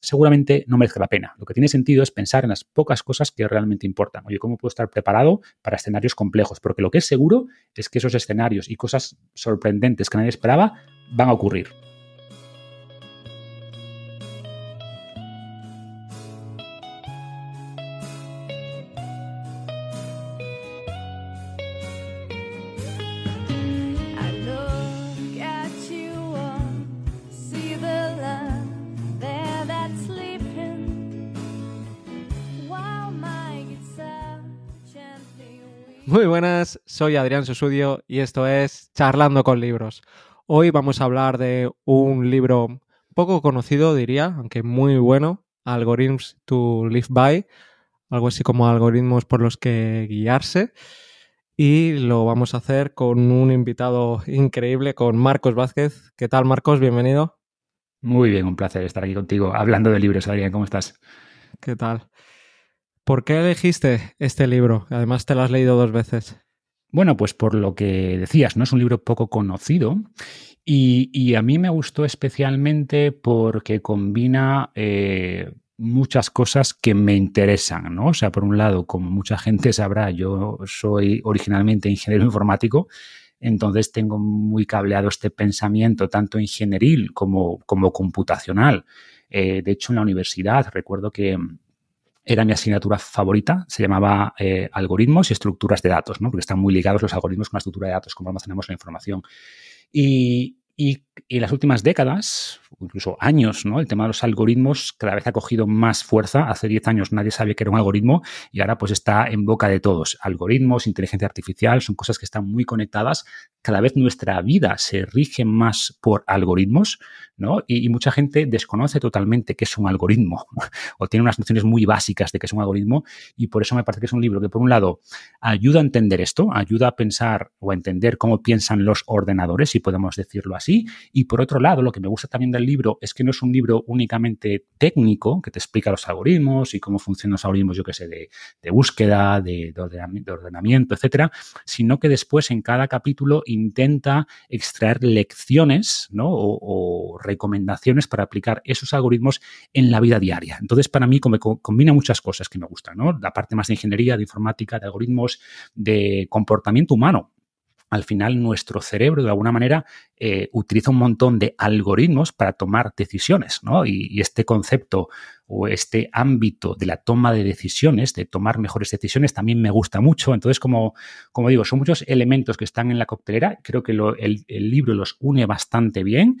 seguramente no merezca la pena. Lo que tiene sentido es pensar en las pocas cosas que realmente importan. Oye, ¿cómo puedo estar preparado para escenarios complejos? Porque lo que es seguro es que esos escenarios y cosas sorprendentes que nadie esperaba van a ocurrir. Soy Adrián Susudio y esto es Charlando con Libros. Hoy vamos a hablar de un libro poco conocido, diría, aunque muy bueno, Algorithms to Live By, algo así como algoritmos por los que guiarse. Y lo vamos a hacer con un invitado increíble, con Marcos Vázquez. ¿Qué tal, Marcos? Bienvenido. Muy bien, un placer estar aquí contigo, hablando de libros, Adrián. ¿Cómo estás? ¿Qué tal? ¿Por qué elegiste este libro? Además, te lo has leído dos veces. Bueno, pues por lo que decías, ¿no? Es un libro poco conocido y, a mí me gustó especialmente porque combina eh, muchas cosas que me interesan, ¿no? O sea, por un lado, como mucha gente sabrá, yo soy originalmente ingeniero informático, entonces tengo muy cableado este pensamiento, tanto ingenieril como, como computacional. Eh, de hecho, en la universidad recuerdo que era mi asignatura favorita, se llamaba eh, algoritmos y estructuras de datos, ¿no? porque están muy ligados los algoritmos con la estructura de datos, cómo almacenamos la información. Y, en las últimas décadas, incluso años, ¿no? El tema de los algoritmos cada vez ha cogido más fuerza. Hace 10 años nadie sabía que era un algoritmo y ahora pues está en boca de todos. Algoritmos, inteligencia artificial, son cosas que están muy conectadas. Cada vez nuestra vida se rige más por algoritmos, ¿no? Y, mucha gente desconoce totalmente qué es un algoritmo o tiene unas nociones muy básicas de qué es un algoritmo y por eso me parece que es un libro que por un lado ayuda a entender esto, ayuda a pensar o a entender cómo piensan los ordenadores, si podemos decirlo así y por otro lado, lo que me gusta también del libro es que no es un libro únicamente técnico, que te explica los algoritmos y cómo funcionan los algoritmos, yo qué sé, de, búsqueda, de, ordenamiento, etcétera, sino que después en cada capítulo intenta extraer lecciones o, recomendaciones para aplicar esos algoritmos en la vida diaria. Entonces, para mí, como, combina muchas cosas que me gustan, ¿no? La parte más de ingeniería, de informática, de algoritmos, de comportamiento humano al final nuestro cerebro de alguna manera eh, utiliza un montón de algoritmos para tomar decisiones, ¿no? Y, este concepto o este ámbito de la toma de decisiones, de tomar mejores decisiones, también me gusta mucho. Entonces, como, como digo, son muchos elementos que están en la coctelera. Creo que el, el libro los une bastante bien.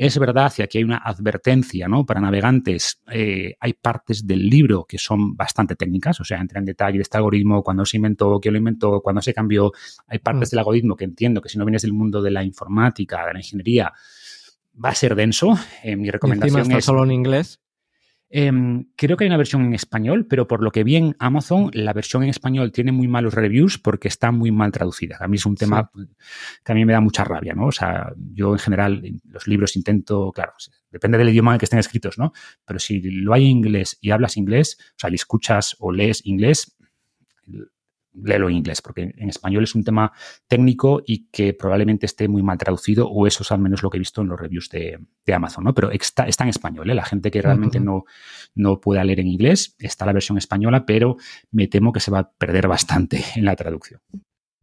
Es verdad, y aquí hay una advertencia ¿no? para navegantes, eh, hay partes del libro que son bastante técnicas, o sea, entra en detalle este algoritmo, cuando se inventó, quién lo inventó, cuando se cambió. Hay partes mm. del algoritmo que entiendo que si no vienes del mundo de la informática, de la ingeniería, va a ser denso. Eh, mi recomendación está es, solo en inglés. Em, creo que hay una versión en español, pero por lo que vi en Amazon, la versión en español tiene muy malos reviews porque está muy mal traducida. A mí es un tema que a mí me da mucha rabia, ¿no? O sea, yo en general los libros intento, claro, depende del idioma en el que estén escritos, ¿no? Pero si lo hay en inglés y hablas inglés, o sea, le escuchas o lees inglés, léelo en inglés, porque en español es un tema técnico y que probablemente esté muy mal traducido, o eso es al menos lo que he visto en los reviews de, Amazon, ¿no? Pero está, está en español, ¿eh? La gente que realmente no, no pueda leer en inglés, está la versión española, pero me temo que se va a perder bastante en la traducción.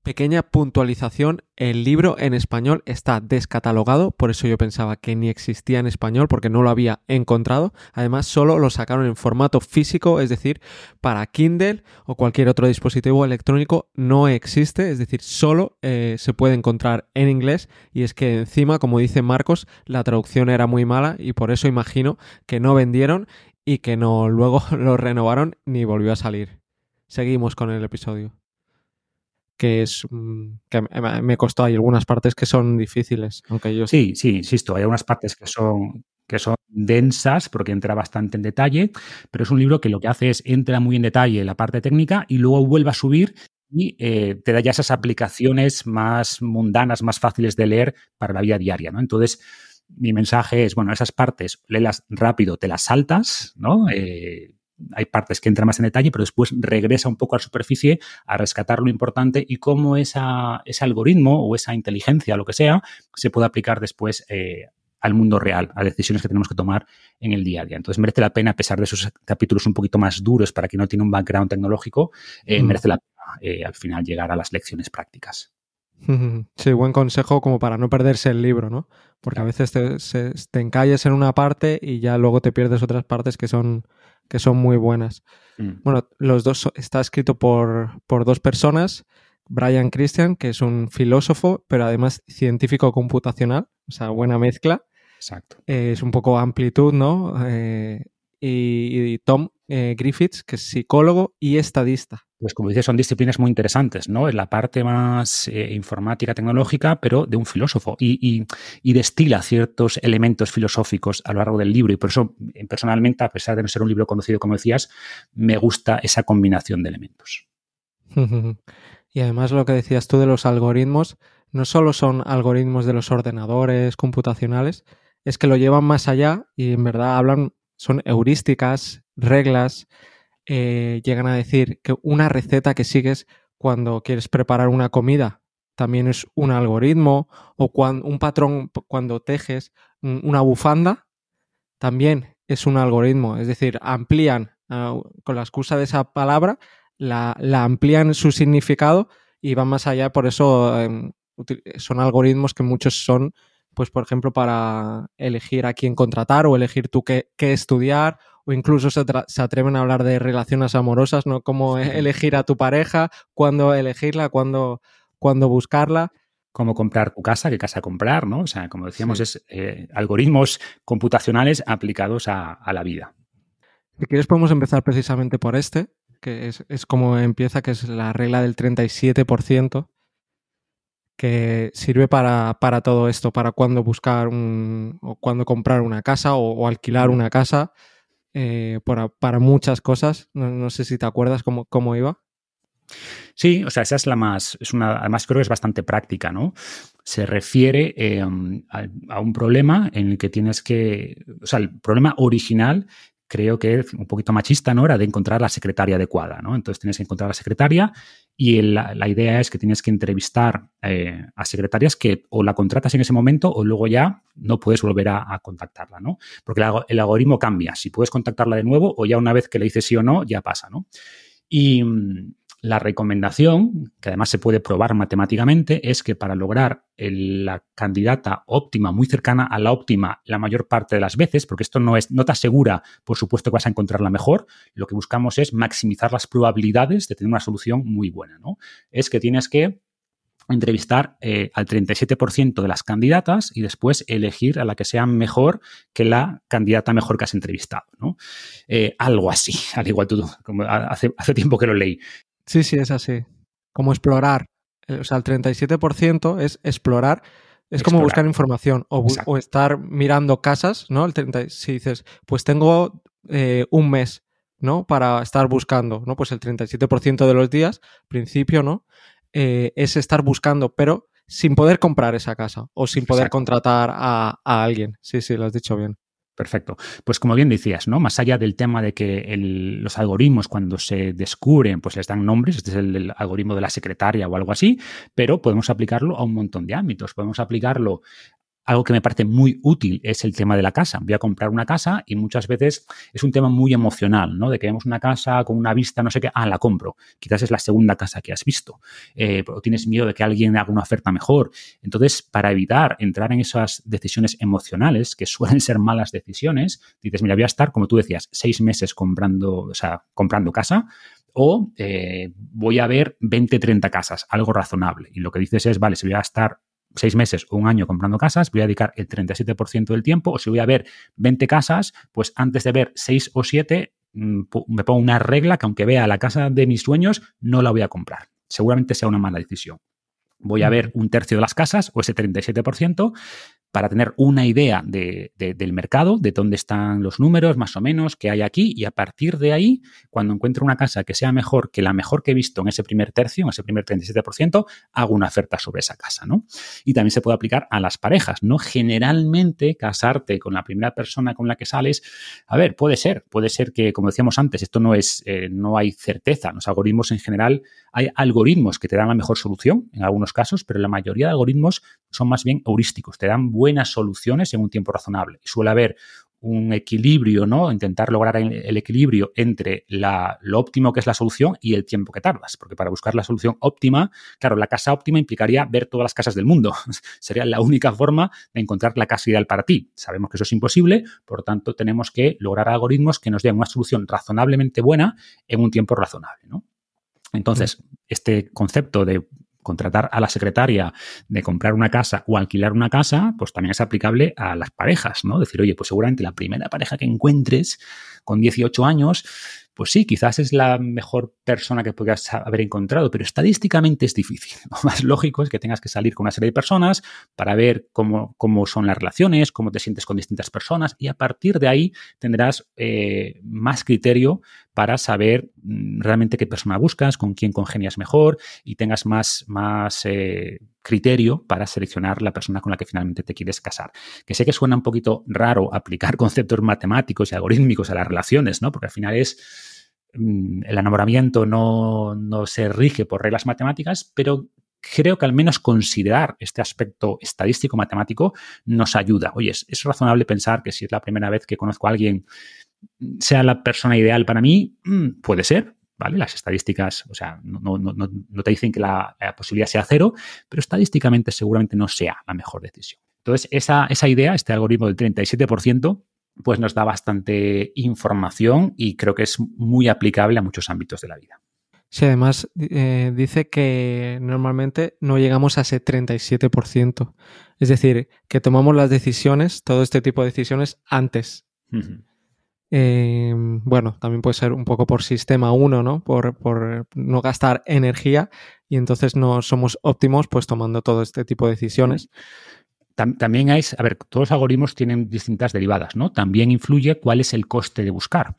Pequeña puntualización, el libro en español está descatalogado, por eso yo pensaba que ni existía en español porque no lo había encontrado. Además, solo lo sacaron en formato físico, es decir, para Kindle o cualquier otro dispositivo electrónico no existe, es decir, solo eh, se puede encontrar en inglés y es que encima, como dice Marcos, la traducción era muy mala y por eso imagino que no vendieron y que no luego lo renovaron ni volvió a salir. Seguimos con el episodio que es mm, que me costó. Hay algunas partes que son difíciles, aunque yo sí, sí, insisto, hay algunas partes que son que son densas porque entra bastante en detalle, pero es un libro que lo que hace es entra muy en detalle la parte técnica y luego vuelve a subir y eh, te da ya esas aplicaciones más mundanas, más fáciles de leer para la vida diaria, ¿no? Entonces, mi mensaje es, bueno, esas partes, léelas rápido, te las saltas, ¿no? Eh, hay partes que entran más en detalle, pero después regresa un poco a la superficie a rescatar lo importante y cómo esa, ese algoritmo o esa inteligencia, lo que sea, se puede aplicar después eh, al mundo real, a decisiones que tenemos que tomar en el día a día. Entonces merece la pena, a pesar de esos capítulos un poquito más duros para quien no tiene un background tecnológico, eh, mm. merece la pena eh, al final llegar a las lecciones prácticas. Sí, buen consejo como para no perderse el libro, ¿no? Porque a veces te, te, encalles en una parte y ya luego te pierdes otras partes que son, que son muy buenas. Mm. Bueno, los dos está escrito por, por dos personas. Brian Christian, que es un filósofo, pero además científico computacional, o sea, buena mezcla. Exacto. Eh, es un poco amplitud, ¿no? Eh, y, Tom eh, Griffiths, que es psicólogo y estadista. Pues como dices, son disciplinas muy interesantes, ¿no? Es la parte más informática, tecnológica, pero de un filósofo y, y, destila ciertos elementos filosóficos a lo largo del libro y por eso, personalmente, a pesar de no ser un libro conocido, como decías, me gusta esa combinación de elementos. y además lo que decías tú de los algoritmos, no solo son algoritmos de los ordenadores computacionales, es que lo llevan más allá y en verdad hablan, son heurísticas, reglas, eh, llegan a decir que una receta que sigues cuando quieres preparar una comida también es un algoritmo o cuando, un patrón cuando tejes una bufanda también es un algoritmo, es decir, amplían ah, con la excusa de esa palabra, la, amplían su significado y van más allá, por eso em, son algoritmos que muchos son, pues por ejemplo, para elegir a quién contratar o elegir tú qué, estudiar o incluso se, atreven a hablar de relaciones amorosas, ¿no? Cómo elegir a tu pareja, cuándo elegirla, cuándo, buscarla. Cómo comprar tu casa, qué casa comprar, ¿no? O sea, como decíamos, es eh, algoritmos computacionales aplicados a, la vida. Si quieres podemos empezar precisamente por este, que es, es como empieza, que es la regla del 37%, que sirve para, todo esto, para cuando buscar un, o cuando comprar una casa o, alquilar una casa, eh, para, muchas cosas. No, sé si te acuerdas cómo, cómo, iba. Sí, o sea, esa es la más, es una, además creo que es bastante práctica, ¿no? Se refiere em, a, un problema en el que tienes que, o sea, el problema original creo que es un poquito machista, ¿no? Era de encontrar la secretaria adecuada, ¿no? Entonces tienes que encontrar la secretaria y la, idea es que tienes que entrevistar eh, a secretarias que o la contratas en ese momento o luego ya no puedes volver a, contactarla, ¿no? Porque el, algoritmo cambia. Si puedes contactarla de nuevo o ya una vez que le dices sí o no, ya pasa, ¿no? Y mm, la recomendación, que además se puede probar matemáticamente, es que para lograr la candidata óptima, muy cercana a la óptima la mayor parte de las veces, porque esto no, es, no te asegura, por supuesto, que vas a encontrar la mejor, lo que buscamos es maximizar las probabilidades de tener una solución muy buena, ¿no? Es que tienes que entrevistar eh, al 37% de las candidatas y después elegir a la que sea mejor que la candidata mejor que has entrevistado. ¿no? Eh, algo así, al igual tú, como hace, hace tiempo que lo leí. Sí, sí, es así. Como explorar. Eh, o sea, el 37% es explorar. Es como buscar información o, estar mirando casas, ¿no? El 30, si dices, pues tengo eh, un mes, ¿no? Para estar buscando, ¿no? Pues el 37% de los días, principio, ¿no? Eh, es estar buscando, pero sin poder comprar esa casa o sin poder contratar a, a, alguien. Sí, sí, lo has dicho bien. Perfecto. Pues como bien decías, ¿no? Más allá del tema de que los algoritmos cuando se descubren, pues les dan nombres, este es el, algoritmo de la secretaria o algo así, pero podemos aplicarlo a un montón de ámbitos. Podemos aplicarlo algo que me parece muy útil es el tema de la casa. Voy a comprar una casa y muchas veces es un tema muy emocional, ¿no? De que vemos una casa con una vista, no sé qué, ah, la compro. Quizás es la segunda casa que has visto. Eh, o tienes miedo de que alguien haga una oferta mejor. Entonces, para evitar entrar en esas decisiones emocionales, que suelen ser malas decisiones, dices, mira, voy a estar, como tú decías, seis meses comprando, o sea, comprando casa, o eh, voy a ver 20, 30 casas, algo razonable. Y lo que dices es, vale, si voy a estar seis meses o un año comprando casas, voy a dedicar el 37% del tiempo, o si voy a ver 20 casas, pues antes de ver 6 o 7, mm, me pongo una regla que aunque vea la casa de mis sueños, no la voy a comprar. Seguramente sea una mala decisión. Voy a ver un tercio de las casas o ese 37%, para tener una idea del mercado, de dónde están los números más o menos que hay aquí y a partir de ahí, cuando encuentro una casa que sea mejor que la mejor que he visto en ese primer tercio, en ese primer 37%, hago una oferta sobre esa casa, ¿no? Y también se puede aplicar a las parejas, ¿no? Generalmente casarte con la primera persona con la que sales, a ver, puede ser, puede ser que, como decíamos antes, esto no es, eh, no hay certeza, los algoritmos en general, hay algoritmos que te dan la mejor solución en algunos casos, pero la mayoría de algoritmos son más bien heurísticos, te dan buenas soluciones en un tiempo razonable. Suele haber un equilibrio, ¿no? Intentar lograr el equilibrio entre lo óptimo que es la solución y el tiempo que tardas. Porque para buscar la solución óptima, claro, la casa óptima implicaría ver todas las casas del mundo. Sería la única forma de encontrar la casa ideal para ti. Sabemos que eso es imposible, por tanto, tenemos que lograr algoritmos que nos den una solución razonablemente buena en un tiempo razonable, ¿no? Entonces, este concepto de contratar a la secretaria de comprar una casa o alquilar una casa, pues también es aplicable a las parejas, ¿no? Decir, oye, pues seguramente la primera pareja que encuentres con 18 años pues sí, quizás es la mejor persona que podrías haber encontrado, pero estadísticamente es difícil. Lo más lógico es que tengas que salir con una serie de personas para ver cómo, cómo son las relaciones, cómo te sientes con distintas personas y a partir de ahí tendrás eh, más criterio para saber mm, realmente qué persona buscas, con quién congenias mejor y tengas más, más eh, criterio para seleccionar la persona con la que finalmente te quieres casar. Que sé que suena un poquito raro aplicar conceptos matemáticos y algorítmicos a las relaciones, ¿no? Porque al final es mm, el enamoramiento no, se rige por reglas matemáticas, pero creo que al menos considerar este aspecto estadístico matemático nos ayuda. Oye, es, es, razonable pensar que si es la primera vez que conozco a alguien, sea la persona ideal para mí, mm, puede ser, ¿vale? Las estadísticas, o sea, no, te dicen que la, posibilidad sea cero, pero estadísticamente seguramente no sea la mejor decisión. Entonces, esa, esa idea, este algoritmo del 37%, pues nos da bastante información y creo que es muy aplicable a muchos ámbitos de la vida. Sí, además eh, dice que normalmente no llegamos a ese 37%. Es decir, que tomamos las decisiones, todo este tipo de decisiones antes. Em, bueno, también puede ser un poco por sistema 1, ¿no? Por, por, no gastar energía y entonces no somos óptimos pues tomando todo este tipo de decisiones. También hay, a ver, todos los algoritmos tienen distintas derivadas, ¿no? También influye cuál es el coste de buscar.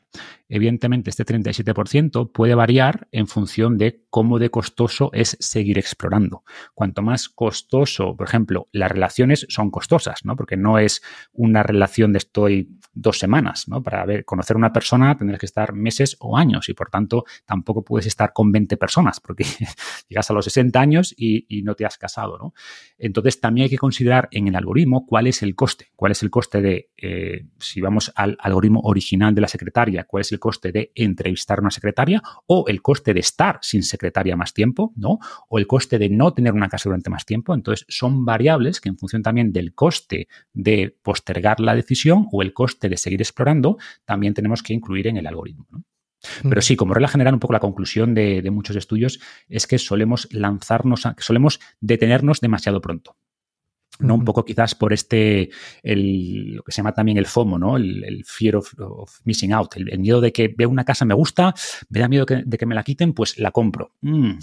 Evidentemente, este 37% puede variar en función de cómo de costoso es seguir explorando. Cuanto más costoso, por ejemplo, las relaciones son costosas, ¿no? Porque no es una relación de estoy dos semanas, ¿no? Para conocer a una persona tendrás que estar meses o años y por tanto tampoco puedes estar con 20 personas porque llegas a los 60 años y, no te has casado, ¿no? Entonces también hay que considerar en el algoritmo cuál es el coste, cuál es el coste de, eh, si vamos al algoritmo original de la secretaria, cuál es el coste de entrevistar a una secretaria o el coste de estar sin secretaria más tiempo, ¿no? O el coste de no tener una casa durante más tiempo. Entonces son variables que en función también del coste de postergar la decisión o el coste de seguir explorando, también tenemos que incluir en el algoritmo. Pero sí, como regla general, un poco la conclusión de, muchos estudios es que solemos lanzarnos, a, que solemos detenernos demasiado pronto. ¿No? Un poco quizás por este, lo que se llama también el FOMO, ¿no? El, fear of, missing out, el, miedo de que veo una casa, me gusta, me da miedo de que me la quiten, pues la compro. Mm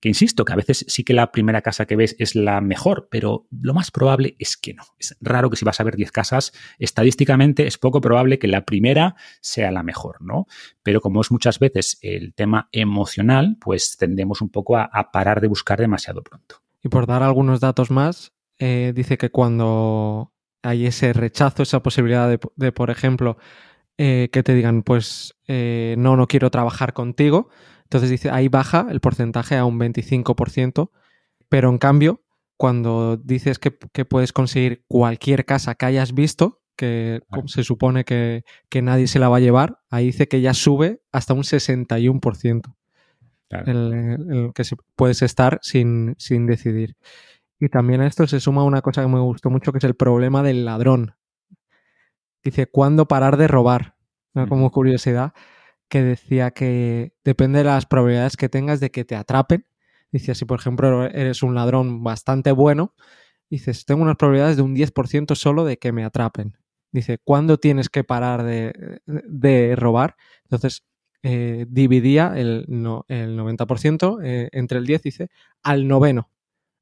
que insisto, que a veces sí que la primera casa que ves es la mejor, pero lo más probable es que no. Es raro que si vas a ver 10 casas, estadísticamente es poco probable que la primera sea la mejor, ¿no? Pero como es muchas veces el tema emocional, pues tendemos un poco a, parar de buscar demasiado pronto. Y por dar algunos datos más, eh, dice que cuando hay ese rechazo, esa posibilidad de, por ejemplo, eh, que te digan, pues eh, no, no quiero trabajar contigo, entonces dice, ahí baja el porcentaje a un 25%, pero en cambio, cuando dices que, puedes conseguir cualquier casa que hayas visto, que se supone que, nadie se la va a llevar, ahí dice que ya sube hasta un 61%. El, que puedes estar sin, sin decidir. Y también a esto se suma una cosa que me gustó mucho, que es el problema del ladrón. Dice, ¿cuándo parar de robar? Como curiosidad que decía que depende de las probabilidades que tengas de que te atrapen. Dice, si por ejemplo eres un ladrón bastante bueno, dices, tengo unas probabilidades de un 10% solo de que me atrapen. Dice, ¿cuándo tienes que parar de, robar? Entonces, eh, dividía el, no, el 90% eh, entre el 10, dice, al noveno.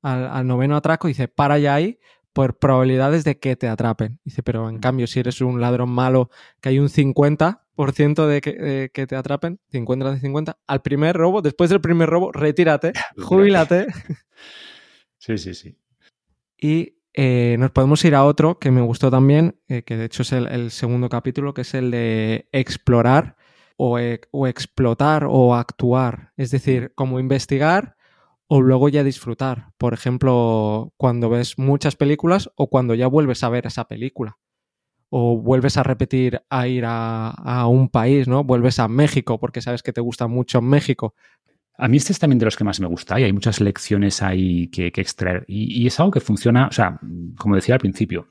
Al, al, noveno atraco, dice, para ya ahí por probabilidades de que te atrapen. Dice, pero en cambio, si eres un ladrón malo, que hay un 50, de que, que, te atrapen, 50 de 50, al primer robo, después del primer robo, retírate, jubílate. Sí, sí, sí. Y eh, nos podemos ir a otro que me gustó también, eh, que de hecho es el, segundo capítulo, que es el de explorar o, o, explotar o actuar. Es decir, como investigar o luego ya disfrutar. Por ejemplo, cuando ves muchas películas o cuando ya vuelves a ver esa película. O vuelves a repetir a ir a, un país, ¿no? Vuelves a México porque sabes que te gusta mucho México. A mí este es también de los que más me gusta y hay muchas lecciones ahí que, extraer. Y, y, es algo que funciona, o sea, como decía al principio,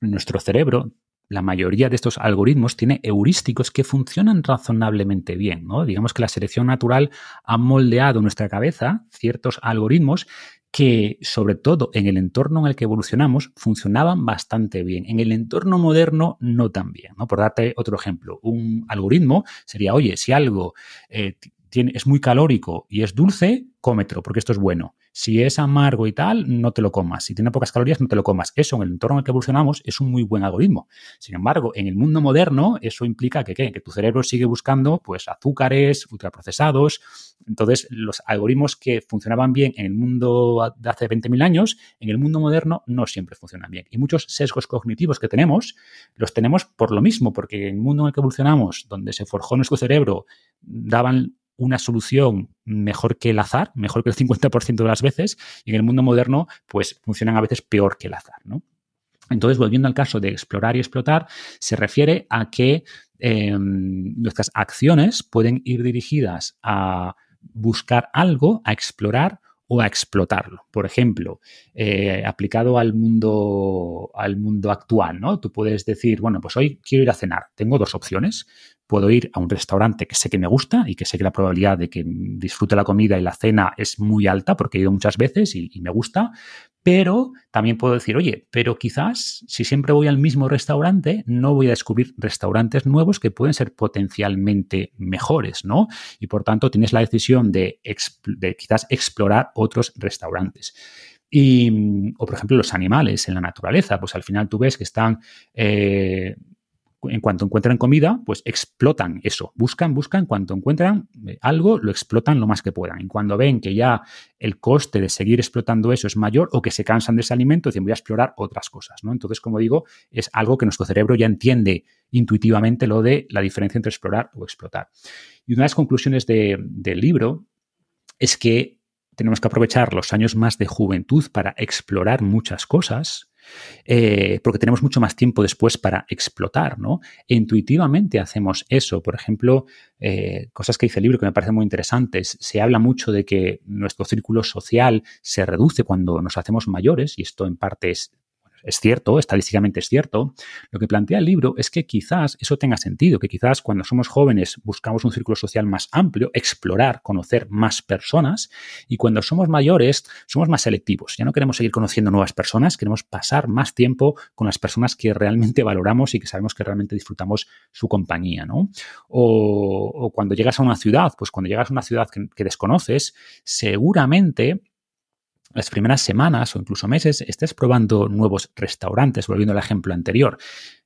nuestro cerebro la mayoría de estos algoritmos tiene heurísticos que funcionan razonablemente bien. ¿no? Digamos que la selección natural ha moldeado nuestra cabeza ciertos algoritmos que, sobre todo en el entorno en el que evolucionamos, funcionaban bastante bien. En el entorno moderno, no tan bien. Por darte otro ejemplo, un algoritmo sería, oye, si algo eh, es muy calórico y es dulce, cómetelo, porque esto es bueno. Si es amargo y tal, no te lo comas. Si tiene pocas calorías, no te lo comas. Eso en el entorno en el que evolucionamos es un muy buen algoritmo. Sin embargo, en el mundo moderno, eso implica que, tu cerebro sigue buscando pues, azúcares, ultraprocesados. Entonces, los algoritmos que funcionaban bien en el mundo de hace 20.000 años, en el mundo moderno no siempre funcionan bien. Y muchos sesgos cognitivos que tenemos, los tenemos por lo mismo, porque en el mundo en el que evolucionamos, donde se forjó nuestro cerebro, daban una solución mejor que el azar, mejor que el 50% de las veces, y en el mundo moderno, pues funcionan a veces peor que el azar, ¿no? Entonces, volviendo al caso de explorar y explotar, se refiere a que em, nuestras acciones pueden ir dirigidas a buscar algo, a explorar o a explotarlo. Por ejemplo, eh, aplicado al mundo, al mundo actual, ¿no? Tú puedes decir, bueno, pues hoy quiero ir a cenar. Tengo dos opciones puedo ir a un restaurante que sé que me gusta y que sé que la probabilidad de que disfrute la comida y la cena es muy alta porque he ido muchas veces y, me gusta, pero también puedo decir, oye, pero quizás si siempre voy al mismo restaurante, no voy a descubrir restaurantes nuevos que pueden ser potencialmente mejores, ¿no? Y por tanto tienes la decisión de, quizás explorar otros restaurantes. Y, o por ejemplo, los animales en la naturaleza, pues al final tú ves que están eh, en cuanto encuentran comida, pues explotan eso, buscan, buscan, cuanto encuentran eh, algo, lo explotan lo más que puedan. Y cuando ven que ya el coste de seguir explotando eso es mayor o que se cansan de ese alimento, dicen voy a explorar otras cosas, ¿no? Entonces, como digo, es algo que nuestro cerebro ya entiende intuitivamente lo de la diferencia entre explorar o explotar. Y una de las conclusiones del libro es que tenemos que aprovechar los años más de juventud para explorar muchas cosas, eh, porque tenemos mucho más tiempo después para explotar, ¿no? Intuitivamente hacemos eso. Por ejemplo, eh, cosas que dice el libro que me parecen muy interesantes. Se habla mucho de que nuestro círculo social se reduce cuando nos hacemos mayores, y esto en parte es es cierto, estadísticamente es cierto, lo que plantea el libro es que quizás eso tenga sentido, que quizás cuando somos jóvenes buscamos un círculo social más amplio, explorar, conocer más personas, y cuando somos mayores somos más selectivos. Ya no queremos seguir conociendo nuevas personas, queremos pasar más tiempo con las personas que realmente valoramos y que sabemos que realmente disfrutamos su compañía. O, cuando llegas a una ciudad, pues cuando llegas a una ciudad que desconoces, seguramente las primeras semanas o incluso meses estés probando nuevos restaurantes, volviendo al ejemplo anterior.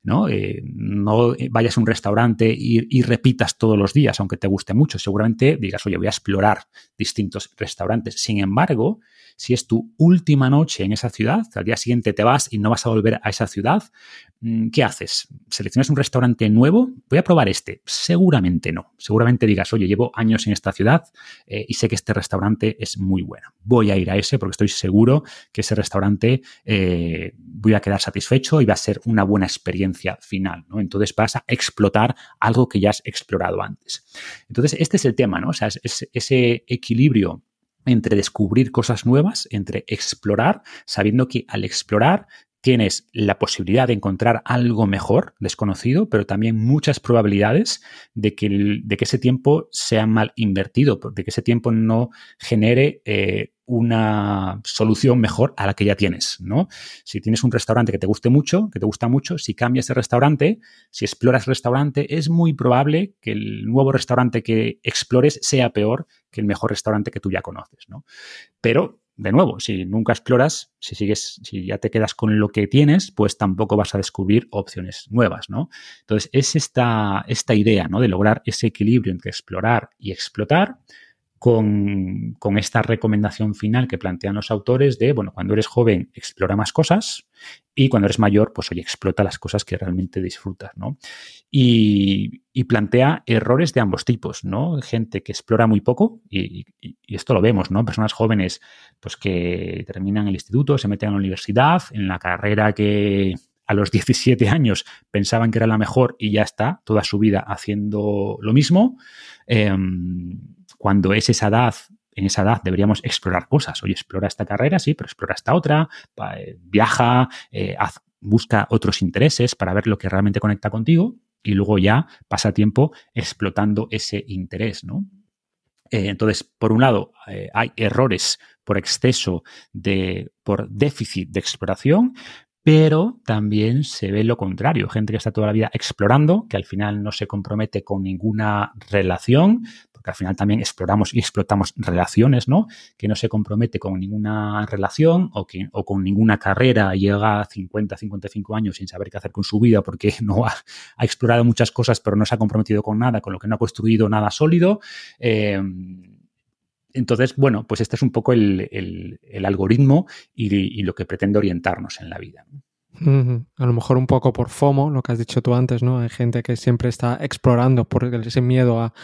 ¿no? Eh, no vayas a un restaurante y, y, repitas todos los días, aunque te guste mucho. Seguramente digas, oye, voy a explorar distintos restaurantes. Sin embargo, si es tu última noche en esa ciudad, al día siguiente te vas y no vas a volver a esa ciudad, ¿qué haces? ¿Seleccionas un restaurante nuevo? Voy a probar este. Seguramente no. Seguramente digas, oye, llevo años en esta ciudad eh, y sé que este restaurante es muy bueno. Voy a ir a ese porque estoy seguro que ese restaurante eh, voy a quedar satisfecho y va a ser una buena experiencia final. ¿no? Entonces vas a explotar algo que ya has explorado antes. Entonces, este es el tema, ¿no? O sea, es ese equilibrio entre descubrir cosas nuevas, entre explorar, sabiendo que al explorar tienes la posibilidad de encontrar algo mejor, desconocido, pero también muchas probabilidades de que, ese tiempo sea mal invertido, de que ese tiempo no genere eh, una solución mejor a la que ya tienes, ¿no? Si tienes un restaurante que te guste mucho, que te gusta mucho, si cambias de restaurante, si exploras restaurante, es muy probable que el nuevo restaurante que explores sea peor que el mejor restaurante que tú ya conoces, ¿no? Pero de nuevo, si nunca exploras, si sigues, si ya te quedas con lo que tienes, pues tampoco vas a descubrir opciones nuevas, ¿no? Entonces, es esta, esta idea, ¿no? De lograr ese equilibrio entre explorar y explotar, con, esta recomendación final que plantean los autores de, bueno, cuando eres joven, explora más cosas y cuando eres mayor, pues oye, explota las cosas que realmente disfrutas, ¿no? Y, plantea errores de ambos tipos, ¿no? Gente que explora muy poco, y, esto lo vemos, ¿no? Personas jóvenes, pues que terminan el instituto, se meten a la universidad, en la carrera que a los 17 años pensaban que era la mejor y ya está, toda su vida haciendo lo mismo. Em, cuando es esa edad en esa edad deberíamos explorar cosas. Oye, explora esta carrera, sí, pero explora esta otra, eh, viaja, eh, busca otros intereses para ver lo que realmente conecta contigo y luego ya pasa tiempo explotando ese interés, ¿no? Eh, entonces, por un lado, hay errores por exceso de, por déficit de exploración, pero también se ve lo contrario, gente que está toda la vida explorando, que al final no se compromete con ninguna relación, que al final también exploramos y explotamos relaciones, ¿no? Que no se compromete con ninguna relación o, que, o con ninguna carrera, llega a 50, 55 años sin saber qué hacer con su vida porque no ha, explorado muchas cosas, pero no se ha comprometido con nada, con lo que no ha construido nada sólido. Eh, entonces, bueno, pues este es un poco el, algoritmo y, lo que pretende orientarnos en la vida. A lo mejor un poco por FOMO, lo que has dicho tú antes, ¿no? Hay gente que siempre está explorando por ese miedo a,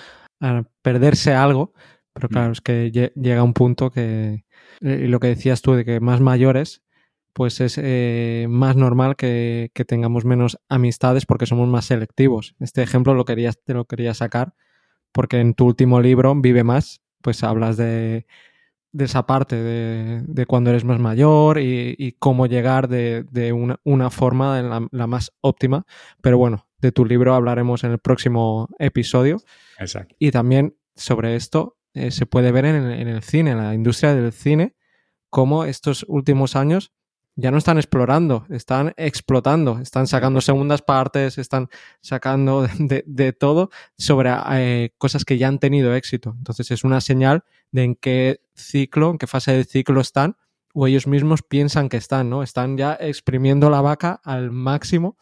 a perderse algo, pero mm. claro, es que llega un punto que, eh, y lo que decías tú de que más mayores, pues es eh, más normal que, tengamos menos amistades porque somos más selectivos. Este ejemplo lo querías, te lo quería sacar porque en tu último libro, Vive Más, pues hablas de, de esa parte de, de, cuando eres más mayor y, cómo llegar de, de una, una, forma la, la, más óptima. Pero bueno, de tu libro hablaremos en el próximo episodio. Exacto. Y también sobre esto eh, se puede ver en, en, el cine, en la industria del cine, cómo estos últimos años ya no están explorando, están explotando, están sacando segundas partes, están sacando de, de todo sobre eh, cosas que ya han tenido éxito. Entonces es una señal de en qué ciclo, en qué fase del ciclo están, o ellos mismos piensan que están, ¿no? Están ya exprimiendo la vaca al máximo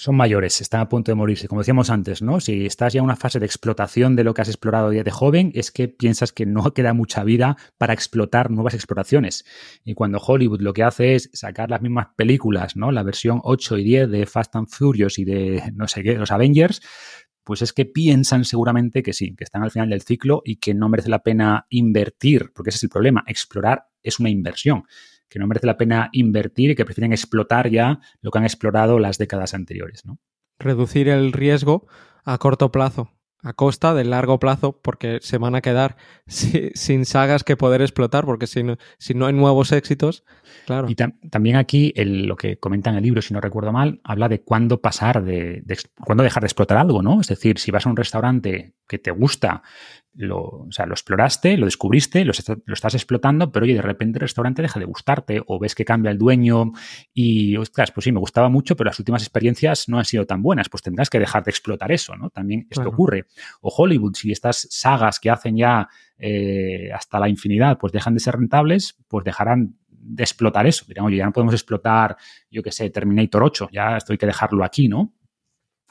son mayores, están a punto de morirse. Como decíamos antes, ¿no? Si estás ya en una fase de explotación de lo que has explorado de joven, es que piensas que no queda mucha vida para explotar nuevas exploraciones. Y cuando Hollywood lo que hace es sacar las mismas películas, ¿no? La versión 8 y 10 de Fast and Furious y de no sé qué, los Avengers, pues es que piensan seguramente que sí, que están al final del ciclo y que no merece la pena invertir, porque ese es el problema. Explorar es una inversión que no merece la pena invertir y que prefieren explotar ya lo que han explorado las décadas anteriores. ¿no? Reducir el riesgo a corto plazo, a costa del largo plazo, porque se van a quedar sin sagas que poder explotar, porque si no, si no hay nuevos éxitos, claro. Y también aquí lo que comenta en el libro, si no recuerdo mal, habla de cuándo pasar, de, de cuándo dejar de explotar algo, ¿no? Es decir, si vas a un restaurante que te gusta, lo, o sea, lo exploraste, lo descubriste, lo, estás explotando, pero oye, de repente el restaurante deja de gustarte o ves que cambia el dueño y, ostras, pues sí, me gustaba mucho, pero las últimas experiencias no han sido tan buenas, pues tendrás que dejar de explotar eso, ¿no? También esto ocurre. O Hollywood, si estas sagas que hacen ya eh, hasta la infinidad, pues dejan de ser rentables, pues dejarán de explotar eso. Dirán, oye, ya no podemos explotar, yo qué sé, Terminator 8, ya esto hay que dejarlo aquí, ¿no?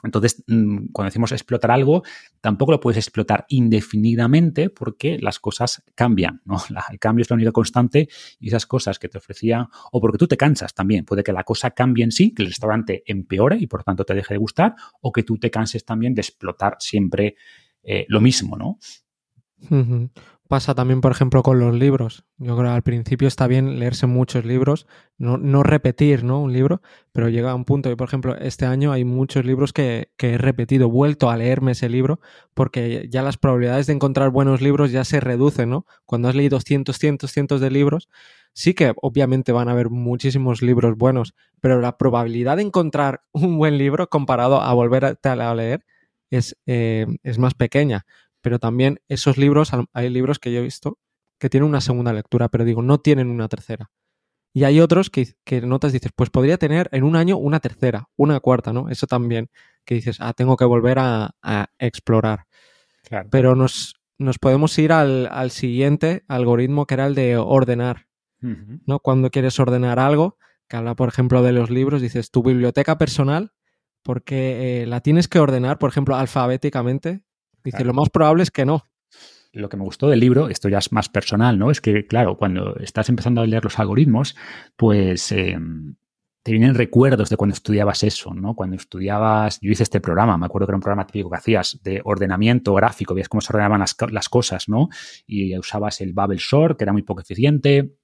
Entonces, mm, cuando decimos explotar algo, tampoco lo puedes explotar indefinidamente porque las cosas cambian, ¿no? el cambio es la única constante y esas cosas que te ofrecían, o porque tú te cansas también, puede que la cosa cambie en sí, que el restaurante empeore y por tanto te deje de gustar, o que tú te canses también de explotar siempre eh, lo mismo, ¿no? Pasa también, por ejemplo, con los libros. Yo creo que al principio está bien leerse muchos libros, no, no repetir ¿no? un libro, pero llega a un punto, y por ejemplo, este año hay muchos libros que, que, he repetido, vuelto a leerme ese libro, porque ya las probabilidades de encontrar buenos libros ya se reducen, ¿no? Cuando has leído cientos, cientos, cientos de libros, sí que obviamente van a haber muchísimos libros buenos, pero la probabilidad de encontrar un buen libro comparado a volver a leer es, eh, es más pequeña pero también esos libros, hay libros que yo he visto que tienen una segunda lectura, pero digo, no tienen una tercera. Y hay otros que, que notas, dices, pues podría tener en un año una tercera, una cuarta, ¿no? Eso también, que dices, ah, tengo que volver a, explorar. Pero nos, nos podemos ir al, al, siguiente algoritmo que era el de ordenar, ¿no? Cuando quieres ordenar algo, que habla, por ejemplo, de los libros, dices, tu biblioteca personal, porque eh, la tienes que ordenar, por ejemplo, alfabéticamente, Dice, lo más probable es que no. lo que me gustó del libro, esto ya es más personal, ¿no? Es que, claro, cuando estás empezando a leer los algoritmos, pues em, te vienen recuerdos de cuando estudiabas eso, ¿no? Cuando estudiabas, yo hice este programa, me acuerdo que era un programa típico que hacías de ordenamiento gráfico, veías cómo se ordenaban las, cosas, ¿no? Y usabas el Bubble Sort, que era muy poco eficiente,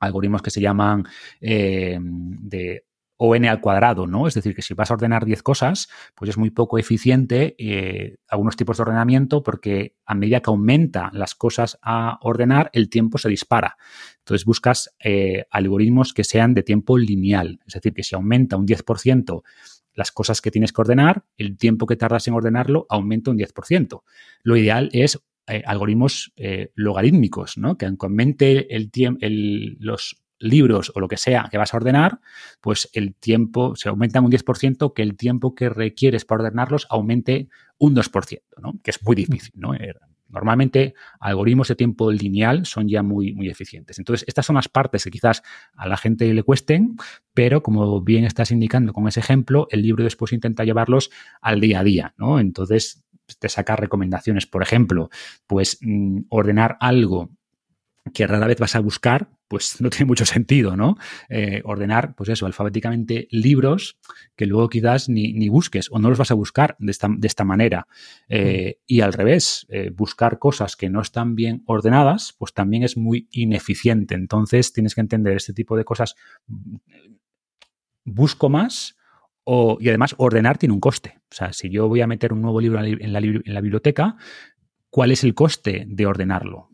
algoritmos que se llaman em, de o n al cuadrado, ¿no? Es decir, que si vas a ordenar 10 cosas, pues es muy poco eficiente eh, algunos tipos de ordenamiento porque a medida que aumenta las cosas a ordenar, el tiempo se dispara. Entonces buscas eh, algoritmos que sean de tiempo lineal, es decir, que si aumenta un 10% las cosas que tienes que ordenar, el tiempo que tardas en ordenarlo aumenta un 10%. Lo ideal es eh, algoritmos logarítmicos, ¿no? Que aunque aumente el, el, los libros o lo que sea que vas a ordenar, pues el tiempo se aumenta un 10%, que el tiempo que requieres para ordenarlos aumente un 2%, ¿no? que es muy difícil. ¿no? Eh, normalmente algoritmos de tiempo lineal son ya muy, muy eficientes. Entonces, estas son las partes que quizás a la gente le cuesten, pero como bien estás indicando con ese ejemplo, el libro después intenta llevarlos al día a día. ¿no? Entonces, te saca recomendaciones, por ejemplo, pues mm, ordenar algo que rara vez vas a buscar, pues no tiene mucho sentido, ¿no? Eh, ordenar, pues eso, alfabéticamente libros que luego quizás ni, busques o no los vas a buscar de esta, manera. Eh, y al revés, eh, buscar cosas que no están bien ordenadas, pues también es muy ineficiente. Entonces tienes que entender este tipo de cosas. Busco más. O, y además, ordenar tiene un coste. O sea, si yo voy a meter un nuevo libro en la biblioteca, ¿cuál es el coste de ordenarlo?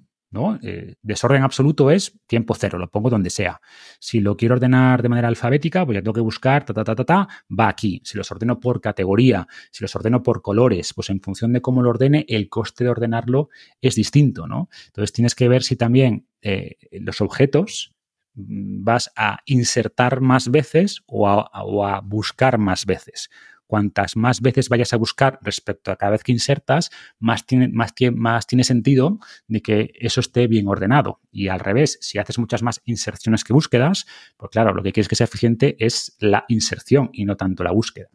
Eh, desorden absoluto es tiempo cero, lo pongo donde sea. Si lo quiero ordenar de manera alfabética, pues ya tengo que buscar, ta, ta, ta, ta, ta, va aquí. Si los ordeno por categoría, si los ordeno por colores, pues en función de cómo lo ordene, el coste de ordenarlo es distinto, ¿no? Entonces tienes que ver si también eh, los objetos mm, vas a insertar más veces o a buscar más veces cuantas más veces vayas a buscar respecto a cada vez que insertas, más tiene, más, más tiene sentido de que eso esté bien ordenado. Y al revés, si haces muchas más inserciones que búsquedas, pues claro, lo que quieres que sea eficiente es la inserción y no tanto la búsqueda.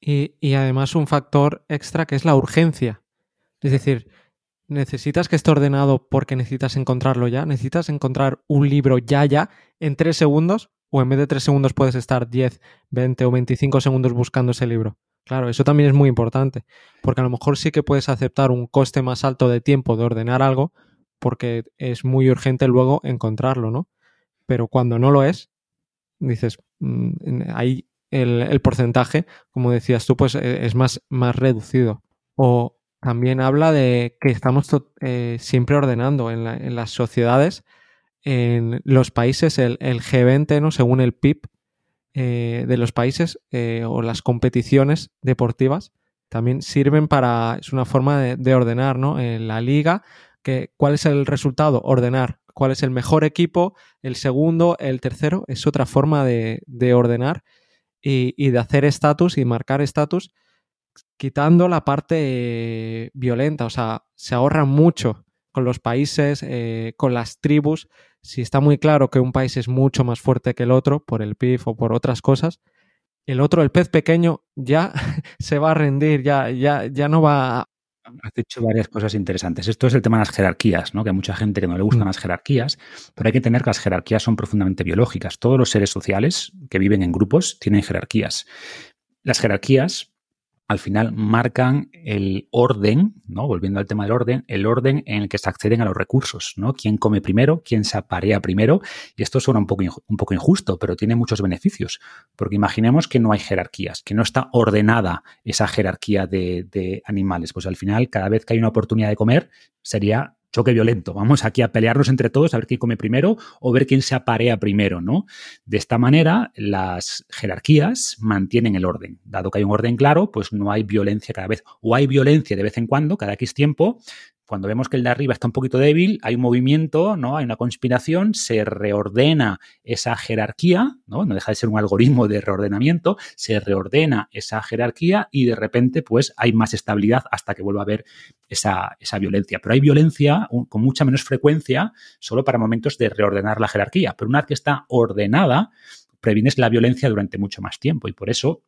Y, y además un factor extra que es la urgencia. Es decir, necesitas que esté ordenado porque necesitas encontrarlo ya, necesitas encontrar un libro ya, ya, en tres segundos, o en vez de tres segundos puedes estar 10, 20 o 25 segundos buscando ese libro. Claro, eso también es muy importante, porque a lo mejor sí que puedes aceptar un coste más alto de tiempo de ordenar algo, porque es muy urgente luego encontrarlo, ¿no? Pero cuando no lo es, dices, mm, ahí el, porcentaje, como decías tú, pues e, es más, más reducido. O también habla de que estamos eh, siempre ordenando en, en las sociedades en los países, el, G20, ¿no? según el PIB eh, de los países eh, o las competiciones deportivas, también sirven para, es una forma de, ordenar, ¿no? En la liga, que, ¿cuál es el resultado? Ordenar. ¿Cuál es el mejor equipo? El segundo, el tercero, es otra forma de, ordenar y, de hacer estatus y marcar estatus quitando la parte violenta, o sea, se ahorra mucho con los países, eh, con las tribus, si está muy claro que un país es mucho más fuerte que el otro por el PIB o por otras cosas, el otro, el pez pequeño, ya se va a rendir, ya, ya, ya no va a... Has dicho varias cosas interesantes. Esto es el tema de las jerarquías, ¿no? Que hay mucha gente que no le gustan mm. las jerarquías, pero hay que tener que las jerarquías son profundamente biológicas. Todos los seres sociales que viven en grupos tienen jerarquías. Las jerarquías al final marcan el orden, ¿no? Volviendo al tema del orden, el orden en el que se acceden a los recursos, ¿no? Quién come primero, quién se aparea primero. Y esto suena un poco, un poco injusto, pero tiene muchos beneficios. Porque imaginemos que no hay jerarquías, que no está ordenada esa jerarquía de, de animales. Pues al final, cada vez que hay una oportunidad de comer, sería choque violento. Vamos aquí a pelearnos entre todos a ver quién come primero o ver quién se aparea primero, ¿no? De esta manera, las jerarquías mantienen el orden. Dado que hay un orden claro, pues no hay violencia cada vez. O hay violencia de vez en cuando, cada X tiempo, cuando vemos que el de arriba está un poquito débil, hay un movimiento, ¿no? Hay una conspiración, se reordena esa jerarquía, ¿no? No deja de ser un algoritmo de reordenamiento, se reordena esa jerarquía y de repente, pues, hay más estabilidad hasta que vuelva a haber esa, esa violencia. Pero hay violencia con mucha menos frecuencia solo para momentos de reordenar la jerarquía. Pero una vez que está ordenada, previenes la violencia durante mucho más tiempo y por eso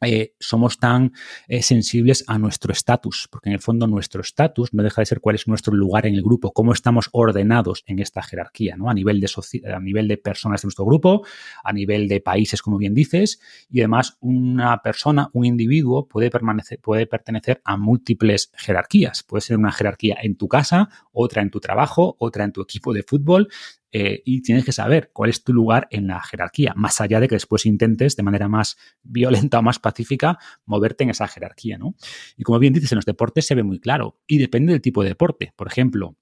eh, somos tan eh, sensibles a nuestro estatus, porque en el fondo nuestro estatus no deja de ser cuál es nuestro lugar en el grupo, cómo estamos ordenados en esta jerarquía, ¿no? A nivel de, a nivel de personas de nuestro grupo, a nivel de países, como bien dices, y además una persona, un individuo puede, permanecer, puede pertenecer a múltiples jerarquías. Puede ser una jerarquía en tu casa, otra en tu trabajo, otra en tu equipo de fútbol, eh, y tienes que saber cuál es tu lugar en la jerarquía, más allá de que después intentes de manera más violenta o más pacífica moverte en esa jerarquía, ¿no? Y como bien dices, en los deportes se ve muy claro y depende del tipo de deporte. Por ejemplo,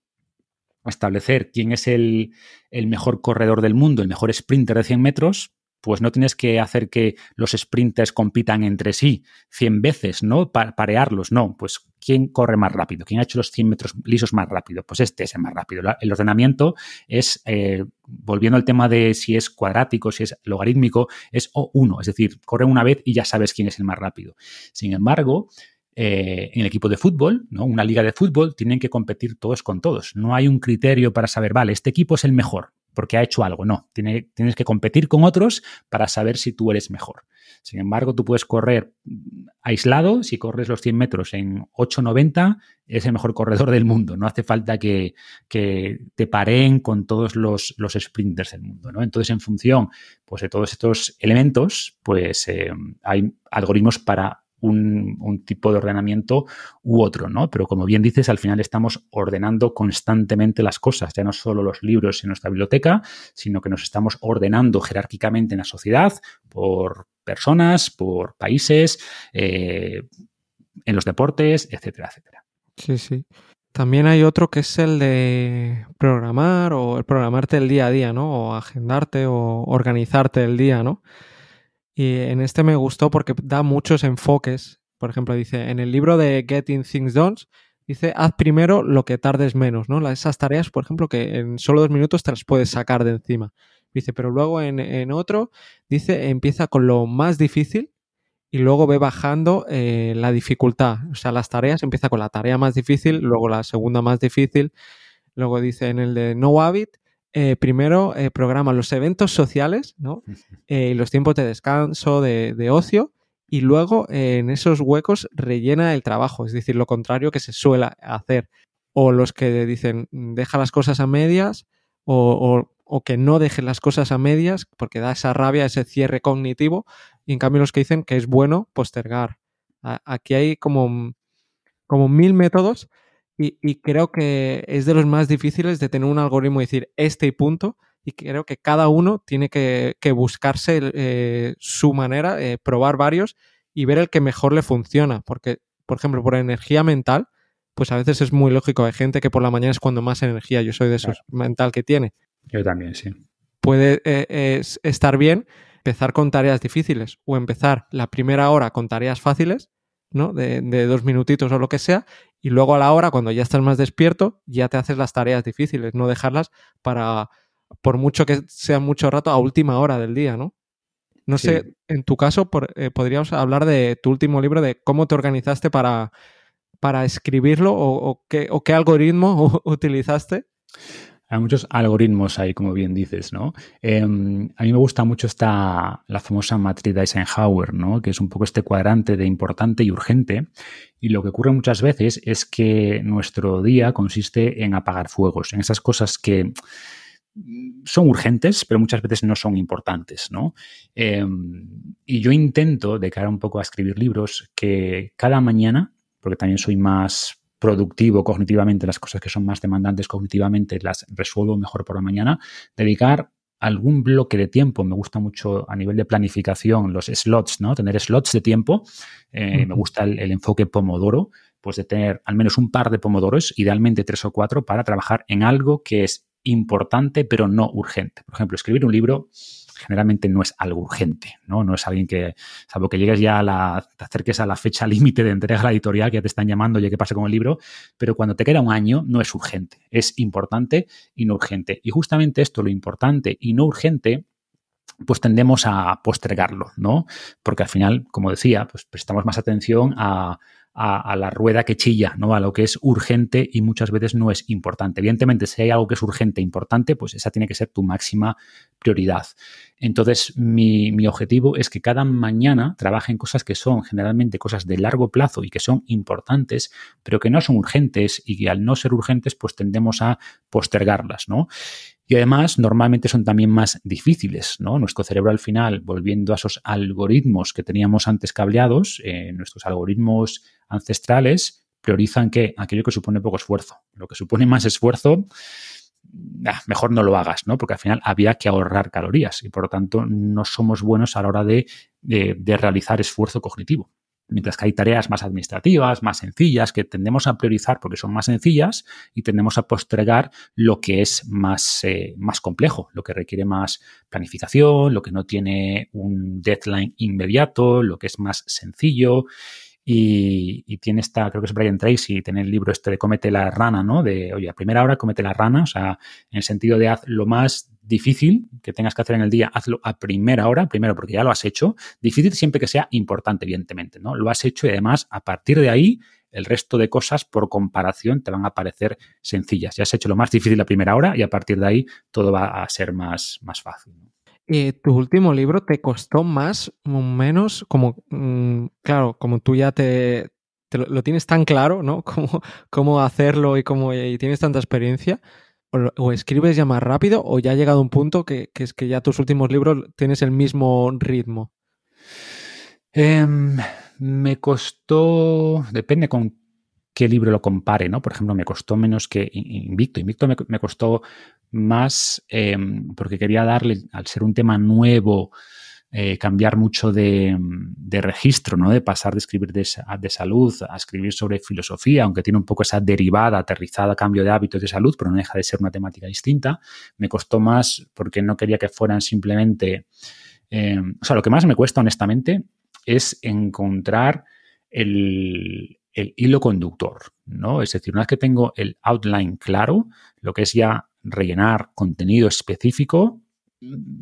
establecer quién es el, el mejor corredor del mundo, el mejor sprinter de 100 metros, pues no tienes que hacer que los sprinters compitan entre sí 100 veces, ¿no? parearlos, no. Pues ¿quién corre más rápido? ¿Quién ha hecho los 100 metros lisos más rápido? Pues este es el más rápido. El ordenamiento es, eh, volviendo al tema de si es cuadrático, si es logarítmico, es O1, es decir, corre una vez y ya sabes quién es el más rápido. Sin embargo, eh, en el equipo de fútbol, ¿no? una liga de fútbol, tienen que competir todos con todos. No hay un criterio para saber, vale, este equipo es el mejor porque ha hecho algo. No, tienes que competir con otros para saber si tú eres mejor. Sin embargo, tú puedes correr aislado, si corres los 100 metros en 8,90, es el mejor corredor del mundo. No hace falta que, te pareen con todos los, sprinters del mundo. ¿no? Entonces, en función pues, de todos estos elementos, pues eh, hay algoritmos para un, tipo de ordenamiento u otro, ¿no? Pero como bien dices, al final estamos ordenando constantemente las cosas, ya no solo los libros en nuestra biblioteca, sino que nos estamos ordenando jerárquicamente en la sociedad por personas, por países, eh, en los deportes, etcétera, etcétera. Sí, sí. También hay otro que es el de programar o el programarte el día a día, ¿no? O agendarte o organizarte el día, ¿no? Y en este me gustó porque da muchos enfoques. Por ejemplo, dice, en el libro de Getting Things Done, dice, haz primero lo que tardes menos, ¿no? Esas tareas, por ejemplo, que en solo dos minutos te las puedes sacar de encima. Dice, pero luego en, otro, dice, empieza con lo más difícil y luego ve bajando eh, la dificultad. O sea, las tareas, empieza con la tarea más difícil, luego la segunda más difícil. Luego dice en el de No Habit, eh, primero eh, programa los eventos sociales ¿no? Eh, y los tiempos de descanso, de, ocio, y luego en esos huecos rellena el trabajo, es decir, lo contrario que se suele hacer. O los que dicen deja las cosas a medias o, que no dejen las cosas a medias porque da esa rabia, ese cierre cognitivo, y en cambio los que dicen que es bueno postergar. aquí hay como, como mil métodos y, creo que es de los más difíciles de tener un algoritmo y decir este y punto. Y creo que cada uno tiene que, buscarse eh, su manera, eh, probar varios y ver el que mejor le funciona. Porque, por ejemplo, por energía mental, pues a veces es muy lógico. Hay gente que por la mañana es cuando más energía, yo soy de esos mental que tiene. Yo también, sí. Puede eh, estar bien empezar con tareas difíciles o empezar la primera hora con tareas fáciles, ¿no? De, de, dos minutitos o lo que sea, y luego a la hora, cuando ya estás más despierto, ya te haces las tareas difíciles, no dejarlas para, por mucho que sea mucho rato, a última hora del día, ¿no? No sé, en tu caso, eh, podríamos hablar de tu último libro, de cómo te organizaste para, para escribirlo o, qué, o qué algoritmo utilizaste. Hay muchos algoritmos ahí, como bien dices, ¿no? Em, a mí me gusta mucho esta, la famosa matriz de Eisenhower, ¿no? Que es un poco este cuadrante de importante y urgente. Y lo que ocurre muchas veces es que nuestro día consiste en apagar fuegos, en esas cosas que son urgentes, pero muchas veces no son importantes, ¿no? Em, y yo intento, de cara un poco a escribir libros, que cada mañana, porque también soy más productivo cognitivamente, las cosas que son más demandantes cognitivamente las resuelvo mejor por la mañana, dedicar algún bloque de tiempo. Me gusta mucho a nivel de planificación los slots, ¿no? Tener slots de tiempo. Eh, me gusta el, el, enfoque Pomodoro, pues de tener al menos un par de Pomodoros, idealmente tres o cuatro, para trabajar en algo que es importante pero no urgente. Por ejemplo, escribir un libro generalmente no es algo urgente, ¿no? No es alguien que, salvo que llegues ya a la, te acerques a la fecha límite de entrega a la editorial, que ya te están llamando, ya qué pasa con el libro, pero cuando te queda un año no es urgente, es importante y no urgente. Y justamente esto, lo importante y no urgente, pues tendemos a postergarlo, ¿no? Porque al final, como decía, pues prestamos más atención a, a, la rueda que chilla, ¿no? A lo que es urgente y muchas veces no es importante. Evidentemente, si hay algo que es urgente e importante, pues esa tiene que ser tu máxima prioridad. Entonces, mi, mi objetivo es que cada mañana trabaje en cosas que son generalmente cosas de largo plazo y que son importantes, pero que no son urgentes y que al no ser urgentes, pues tendemos a postergarlas, ¿no? Y además, normalmente son también más difíciles, ¿no? Nuestro cerebro al final, volviendo a esos algoritmos que teníamos antes cableados, eh, nuestros algoritmos ancestrales priorizan que aquello que supone poco esfuerzo. Lo que supone más esfuerzo, ah, mejor no lo hagas, ¿no? Porque al final había que ahorrar calorías y por lo tanto no somos buenos a la hora de realizar esfuerzo cognitivo mientras que hay tareas más administrativas, más sencillas, que tendemos a priorizar porque son más sencillas y tendemos a postergar lo que es más, eh, más complejo, lo que requiere más planificación, lo que no tiene un deadline inmediato, lo que es más sencillo. Y, tiene esta, creo que es Brian Tracy, tiene el libro este de Cómete la rana, ¿no? De, oye, a primera hora cómete la rana, o sea, en el sentido de haz lo más difícil que tengas que hacer en el día, hazlo a primera hora, primero porque ya lo has hecho. Difícil siempre que sea importante, evidentemente, ¿no? Lo has hecho y además, a partir de ahí, el resto de cosas por comparación te van a parecer sencillas. Ya has hecho lo más difícil la primera hora y a partir de ahí todo va a ser más, más fácil. ¿Y tu último libro te costó más o menos? Como, mm, claro, como tú ya te, lo, tienes tan claro, ¿no? Cómo, cómo hacerlo y cómo y tienes tanta experiencia. O, escribes ya más rápido o ya ha llegado un punto que, es que ya tus últimos libros tienes el mismo ritmo. Em, me costó, depende con qué libro lo compare, ¿no? Por ejemplo, me costó menos que Invicto. Invicto me, costó más em, porque quería darle, al ser un tema nuevo, eh, cambiar mucho de, registro, ¿no? De pasar de escribir de, de, salud a escribir sobre filosofía, aunque tiene un poco esa derivada, aterrizada cambio de hábitos de salud, pero no deja de ser una temática distinta. Me costó más porque no quería que fueran simplemente... Em, o sea, lo que más me cuesta, honestamente, es encontrar el, el hilo conductor, ¿no? Es decir, una vez que tengo el outline claro, lo que es ya rellenar contenido específico,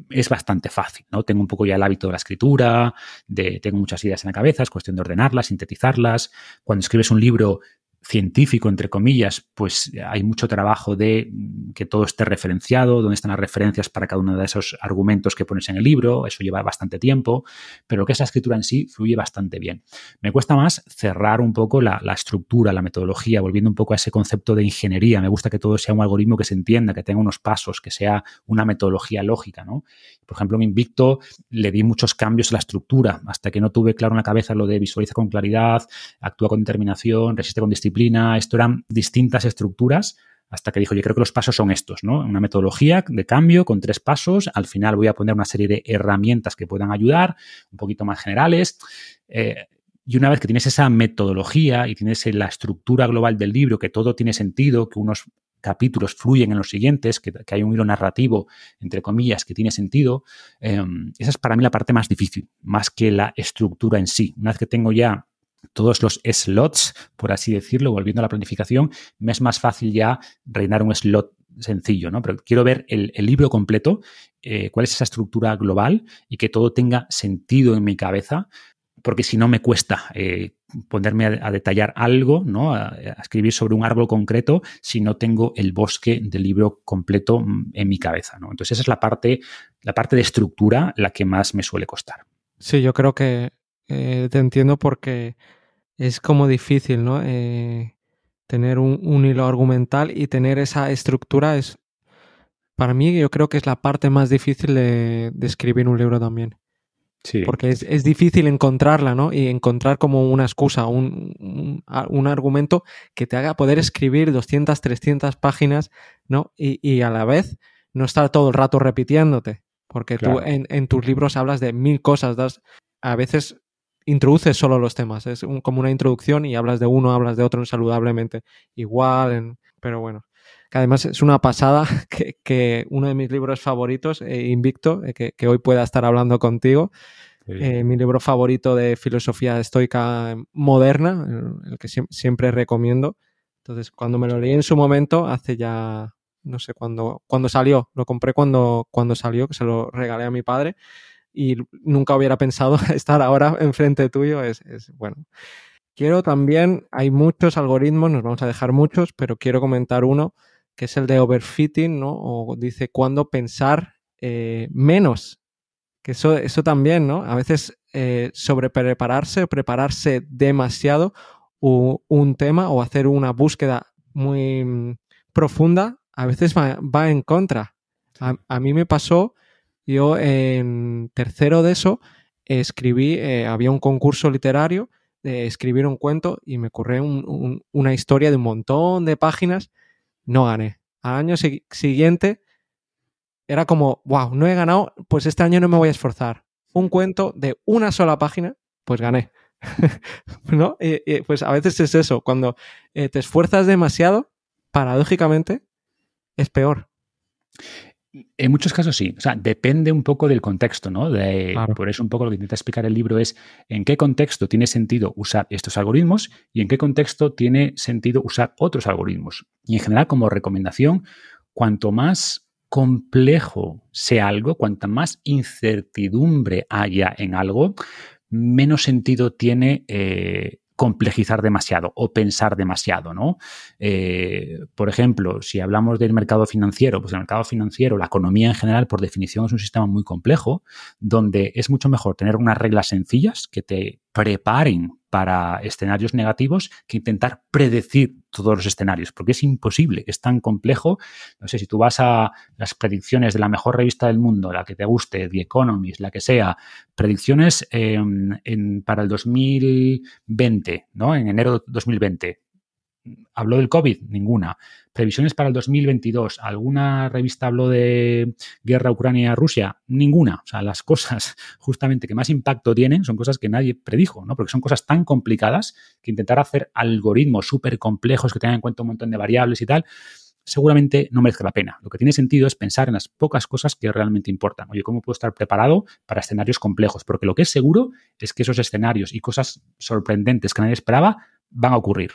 es bastante fácil, ¿no? Tengo un poco ya el hábito de la escritura, de, tengo muchas ideas en la cabeza, es cuestión de ordenarlas, sintetizarlas. Cuando escribes un libro, científico, entre comillas, pues hay mucho trabajo de que todo esté referenciado, dónde están las referencias para cada uno de esos argumentos que pones en el libro, eso lleva bastante tiempo, pero que es la escritura en sí fluye bastante bien. Me cuesta más cerrar un poco la, estructura, la metodología, volviendo un poco a ese concepto de ingeniería. Me gusta que todo sea un algoritmo que se entienda, que tenga unos pasos, que sea una metodología lógica, ¿no? Por ejemplo, en Invicto le di muchos cambios a la estructura, hasta que no tuve claro en la cabeza lo de visualiza con claridad, actúa con determinación, resiste con disciplina, esto eran distintas estructuras hasta que dijo, yo creo que los pasos son estos, ¿no? Una metodología de cambio con tres pasos. Al final voy a poner una serie de herramientas que puedan ayudar, un poquito más generales. Eh, y una vez que tienes esa metodología y tienes la estructura global del libro, que todo tiene sentido, que unos capítulos fluyen en los siguientes, que, hay un hilo narrativo, entre comillas, que tiene sentido, eh, esa es para mí la parte más difícil, más que la estructura en sí. Una vez que tengo ya todos los slots, por así decirlo, volviendo a la planificación, me es más fácil ya reinar un slot sencillo, ¿no? Pero quiero ver el, libro completo, eh, cuál es esa estructura global y que todo tenga sentido en mi cabeza, porque si no me cuesta eh, ponerme a, detallar algo, ¿no? A, escribir sobre un árbol concreto si no tengo el bosque del libro completo mm, en mi cabeza, ¿no? Entonces esa es la parte, la parte de estructura la que más me suele costar. Sí, yo creo que eh, te entiendo porque es como difícil, ¿no? Eh, tener un, hilo argumental y tener esa estructura es, para mí, yo creo que es la parte más difícil de, escribir un libro también. Sí. Porque es, difícil encontrarla, ¿no? Y encontrar como una excusa, un, un, argumento que te haga poder escribir 200, 300 páginas, ¿no? Y, a la vez no estar todo el rato repitiéndote. Porque tú en, en, tus libros hablas de mil cosas, das, a veces introduces solo los temas, es como una introducción y hablas de uno, hablas de otro saludablemente igual, pero bueno. Que además es una pasada que, uno de mis libros favoritos, eh, Invicto, eh, que, hoy pueda estar hablando contigo, eh, mi libro favorito de filosofía estoica moderna, el, que siempre recomiendo. Entonces, cuando me lo leí en su momento, hace ya, no sé cuándo, cuando salió, lo compré cuando, cuando salió, que se lo regalé a mi padre y nunca hubiera pensado estar ahora enfrente tuyo, es, bueno. Quiero también, hay muchos algoritmos, nos vamos a dejar muchos, pero quiero comentar uno que es el de overfitting, ¿no? O dice cuándo pensar eh, menos. Que eso, eso también, ¿no? A veces eh, sobre prepararse, prepararse demasiado un tema o hacer una búsqueda muy mm, profunda, a veces va, en contra. A, mí me pasó, yo en tercero de eso escribí, eh, había un concurso literario de escribir un cuento y me ocurrió una historia de un montón de páginas, no gané. Al año siguiente era como, wow, no he ganado, pues este año no me voy a esforzar. Un cuento de una sola página, pues gané. ¿No? pues a veces es eso, cuando eh, te esfuerzas demasiado, paradójicamente, es peor. En muchos casos sí, o sea, depende un poco del contexto, ¿no? Por eso un poco lo que intenta explicar el libro es en qué contexto tiene sentido usar estos algoritmos y en qué contexto tiene sentido usar otros algoritmos. Y en general, como recomendación, cuanto más complejo sea algo, cuanta más incertidumbre haya en algo, menos sentido tiene eh, complejizar demasiado o pensar demasiado, ¿no? Eh, por ejemplo, si hablamos del mercado financiero, pues el mercado financiero, la economía en general, por definición, es un sistema muy complejo, donde es mucho mejor tener unas reglas sencillas que te preparen para escenarios negativos que intentar predecir todos los escenarios, porque es imposible, es tan complejo. No sé, si tú vas a las predicciones de la mejor revista del mundo, la que te guste, The Economist, la que sea, predicciones para el 2020, ¿no? En enero de 2020. ¿Habló del COVID? Ninguna. Previsiones para el 2022. ¿Alguna revista habló de guerra Ucrania-Rusia? Ninguna. O sea, las cosas justamente que más impacto tienen son cosas que nadie predijo, ¿no? Porque son cosas tan complicadas que intentar hacer algoritmos súper complejos que tengan en cuenta un montón de variables y tal, seguramente no merece la pena. Lo que tiene sentido es pensar en las pocas cosas que realmente importan. Oye, ¿cómo puedo estar preparado para escenarios complejos? Porque lo que es seguro es que esos escenarios y cosas sorprendentes que nadie esperaba van a ocurrir.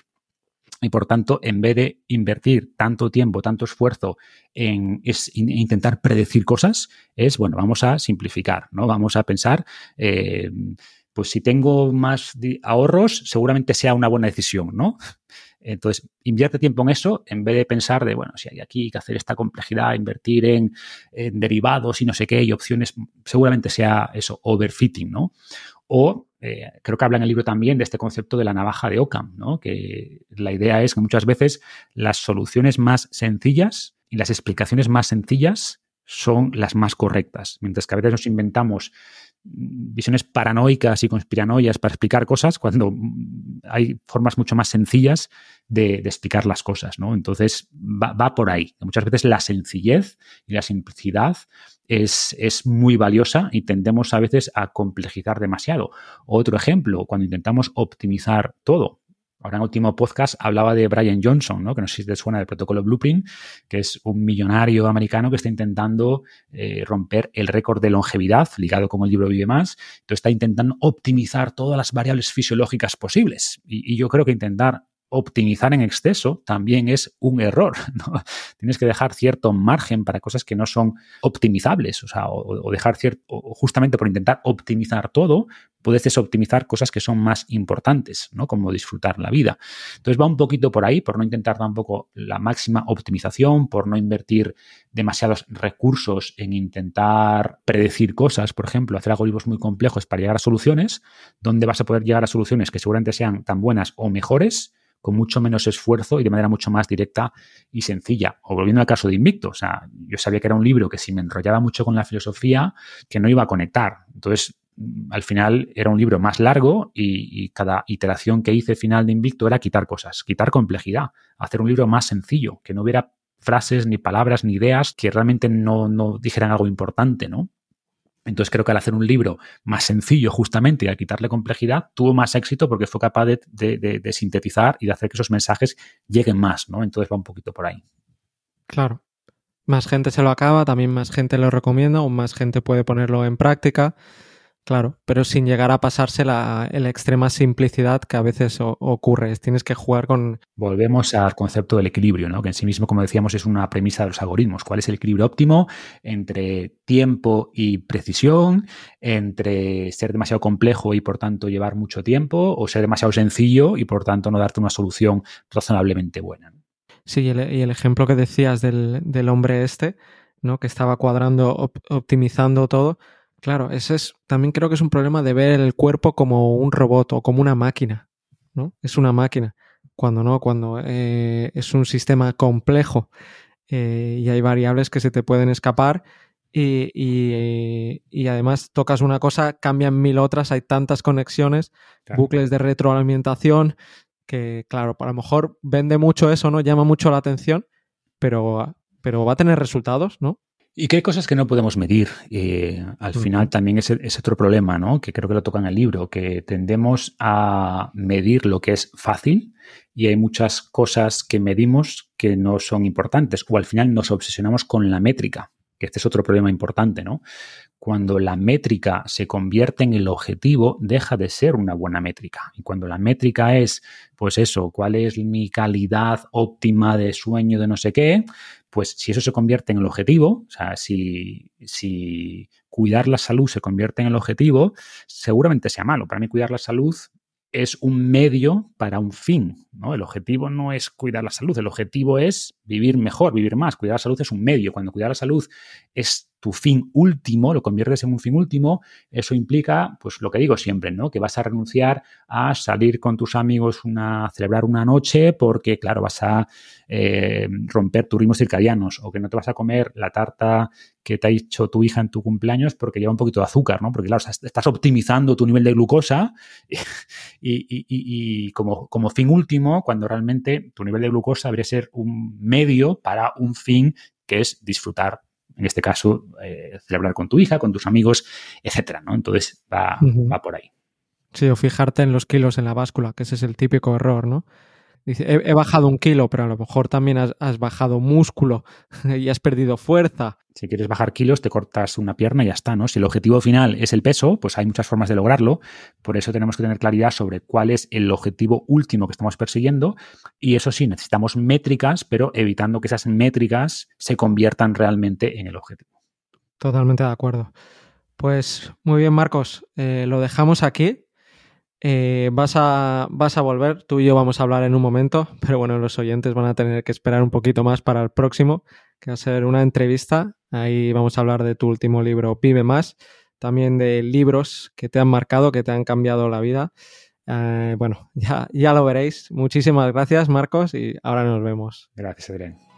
Y por tanto, en vez de invertir tanto tiempo, tanto esfuerzo en, intentar predecir cosas, es, bueno, vamos a simplificar, ¿no? Vamos a pensar, eh, pues si tengo más ahorros, seguramente sea una buena decisión, ¿no? Entonces, invierte tiempo en eso en vez de pensar de, bueno, si hay aquí que hacer esta complejidad, invertir en, en derivados y no sé qué, y opciones, seguramente sea eso, overfitting, ¿no? O eh, creo que habla en el libro también de este concepto de la navaja de Ockham, ¿no? que la idea es que muchas veces las soluciones más sencillas y las explicaciones más sencillas son las más correctas, mientras que a veces nos inventamos visiones paranoicas y conspiranoias para explicar cosas cuando hay formas mucho más sencillas de, explicar las cosas, ¿no? Entonces va, por ahí. Muchas veces la sencillez y la simplicidad es, es, muy valiosa y tendemos a veces a complejizar demasiado. Otro ejemplo, cuando intentamos optimizar todo. Ahora en el último podcast hablaba de Brian Johnson, ¿no? que no sé si te suena del protocolo Blueprint, que es un millonario americano que está intentando eh, romper el récord de longevidad ligado con el libro Vive Más. Entonces está intentando optimizar todas las variables fisiológicas posibles. y yo creo que intentar optimizar en exceso también es un error. Tienes que dejar cierto margen para cosas que no son optimizables, o sea, o, dejar cierto, justamente por intentar optimizar todo, puedes optimizar cosas que son más importantes, ¿no? Como disfrutar la vida. Entonces va un poquito por ahí, por no intentar tampoco la máxima optimización, por no invertir demasiados recursos en intentar predecir cosas, por ejemplo, hacer algoritmos muy complejos para llegar a soluciones, donde vas a poder llegar a soluciones que seguramente sean tan buenas o mejores con mucho menos esfuerzo y de manera mucho más directa y sencilla. O volviendo al caso de Invicto, o sea, yo sabía que era un libro que si me enrollaba mucho con la filosofía, que no iba a conectar. Entonces, al final era un libro más largo y, cada iteración que hice final de Invicto era quitar cosas, quitar complejidad, hacer un libro más sencillo, que no hubiera frases, ni palabras, ni ideas que realmente no, no dijeran algo importante, ¿no? Entonces creo que al hacer un libro más sencillo justamente y al quitarle complejidad, tuvo más éxito porque fue capaz de, sintetizar y de hacer que esos mensajes lleguen más, ¿no? Entonces va un poquito por ahí. Claro. Más gente se lo acaba, también más gente lo recomienda o más gente puede ponerlo en práctica. Claro, pero sin llegar a pasarse la, extrema simplicidad que a veces ocurre. Tienes que jugar con... Volvemos al concepto del equilibrio, ¿no? que en sí mismo, como decíamos, es una premisa de los algoritmos. ¿Cuál es el equilibrio óptimo entre tiempo y precisión, entre ser demasiado complejo y por tanto llevar mucho tiempo, o ser demasiado sencillo y por tanto no darte una solución razonablemente buena? Sí, y el, ejemplo que decías del, hombre este, ¿no? que estaba cuadrando, optimizando todo Claro, ese es, también creo que es un problema de ver el cuerpo como un robot o como una máquina, ¿no? Es una máquina. Cuando no, cuando eh, es un sistema complejo eh, y hay variables que se te pueden escapar y, y, además tocas una cosa, cambian mil otras, hay tantas conexiones, bucles de retroalimentación, que claro, a lo mejor vende mucho eso, ¿no? Llama mucho la atención, pero, pero va a tener resultados, ¿no? Y que hay cosas que no podemos medir. al final también es, es, otro problema, ¿no? Que creo que lo toca en el libro, que tendemos a medir lo que es fácil y hay muchas cosas que medimos que no son importantes o al final nos obsesionamos con la métrica, que este es otro problema importante, ¿no? Cuando la métrica se convierte en el objetivo, deja de ser una buena métrica. Y cuando la métrica es, pues eso, cuál es mi calidad óptima de sueño de no sé qué, pues si eso se convierte en el objetivo, o sea, si, si cuidar la salud se convierte en el objetivo, seguramente sea malo. Para mí cuidar la salud es un medio para un fin, ¿no? El objetivo no es cuidar la salud, el objetivo es vivir mejor, vivir más. Cuidar la salud es un medio. Cuando cuidar la salud es tu fin último, lo conviertes en un fin último, eso implica, pues lo que digo siempre, ¿no? Que vas a renunciar a salir con tus amigos a celebrar una noche porque, claro, vas a eh, romper tus ritmos circadianos o que no te vas a comer la tarta que te ha hecho tu hija en tu cumpleaños porque lleva un poquito de azúcar, ¿no? Porque, claro, estás optimizando tu nivel de glucosa y, como, como fin último, cuando realmente tu nivel de glucosa debería ser un medio para un fin que es disfrutar en este caso, eh, celebrar con tu hija, con tus amigos, etcétera, ¿no? Entonces va, va por ahí. Sí, o fijarte en los kilos en la báscula, que ese es el típico error, ¿no? Dice, he, bajado un kilo, pero a lo mejor también has, bajado músculo y has perdido fuerza. Si quieres bajar kilos, te cortas una pierna y ya está, ¿no? Si el objetivo final es el peso, pues hay muchas formas de lograrlo. Por eso tenemos que tener claridad sobre cuál es el objetivo último que estamos persiguiendo. Y eso sí, necesitamos métricas, pero evitando que esas métricas se conviertan realmente en el objetivo. Totalmente de acuerdo. Pues muy bien, Marcos. Eh, lo dejamos aquí. Eh, vas, a, vas a volver, tú y yo vamos a hablar en un momento, pero bueno, los oyentes van a tener que esperar un poquito más para el próximo, que va a ser una entrevista. Ahí vamos a hablar de tu último libro, Vive Más, también de libros que te han marcado, que te han cambiado la vida. Eh, bueno, ya, ya lo veréis. Muchísimas gracias, Marcos, y ahora nos vemos. Gracias, Adrián.